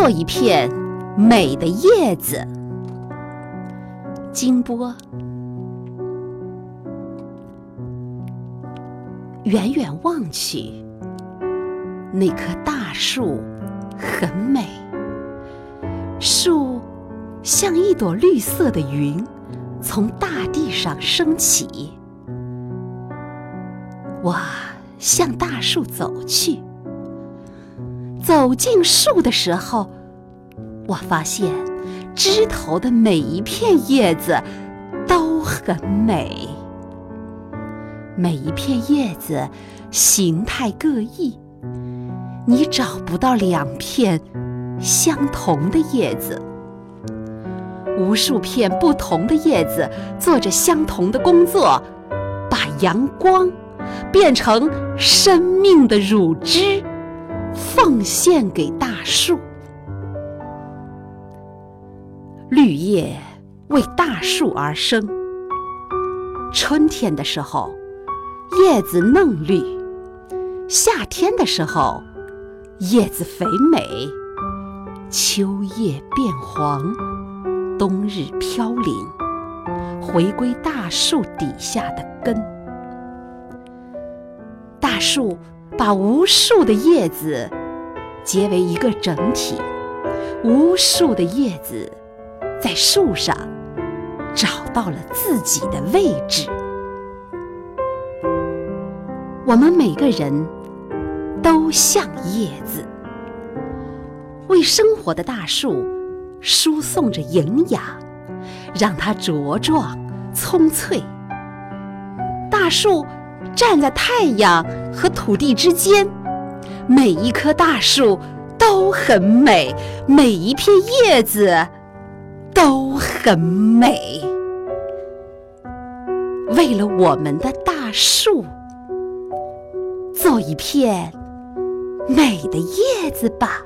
做一片美的叶子。金波，远远望去，那棵大树很美，树像一朵绿色的云，从大地上升起。我向大树走去。走进树的时候，我发现枝头的每一片叶子都很美。每一片叶子形态各异，你找不到两片相同的叶子。无数片不同的叶子做着相同的工作，把阳光变成生命的乳汁。奉献给大树，绿叶为大树而生。春天的时候，叶子嫩绿；夏天的时候，叶子肥美；秋叶变黄，冬日飘零，回归大树底下的根。大树。把无数的叶子结为一个整体，无数的叶子在树上找到了自己的位置。我们每个人都像叶子，为生活的大树输送着营养，让它茁壮葱翠。大树。站在太阳和土地之间，每一棵大树都很美，每一片叶子都很美。为了我们的大树，做一片美的叶子吧。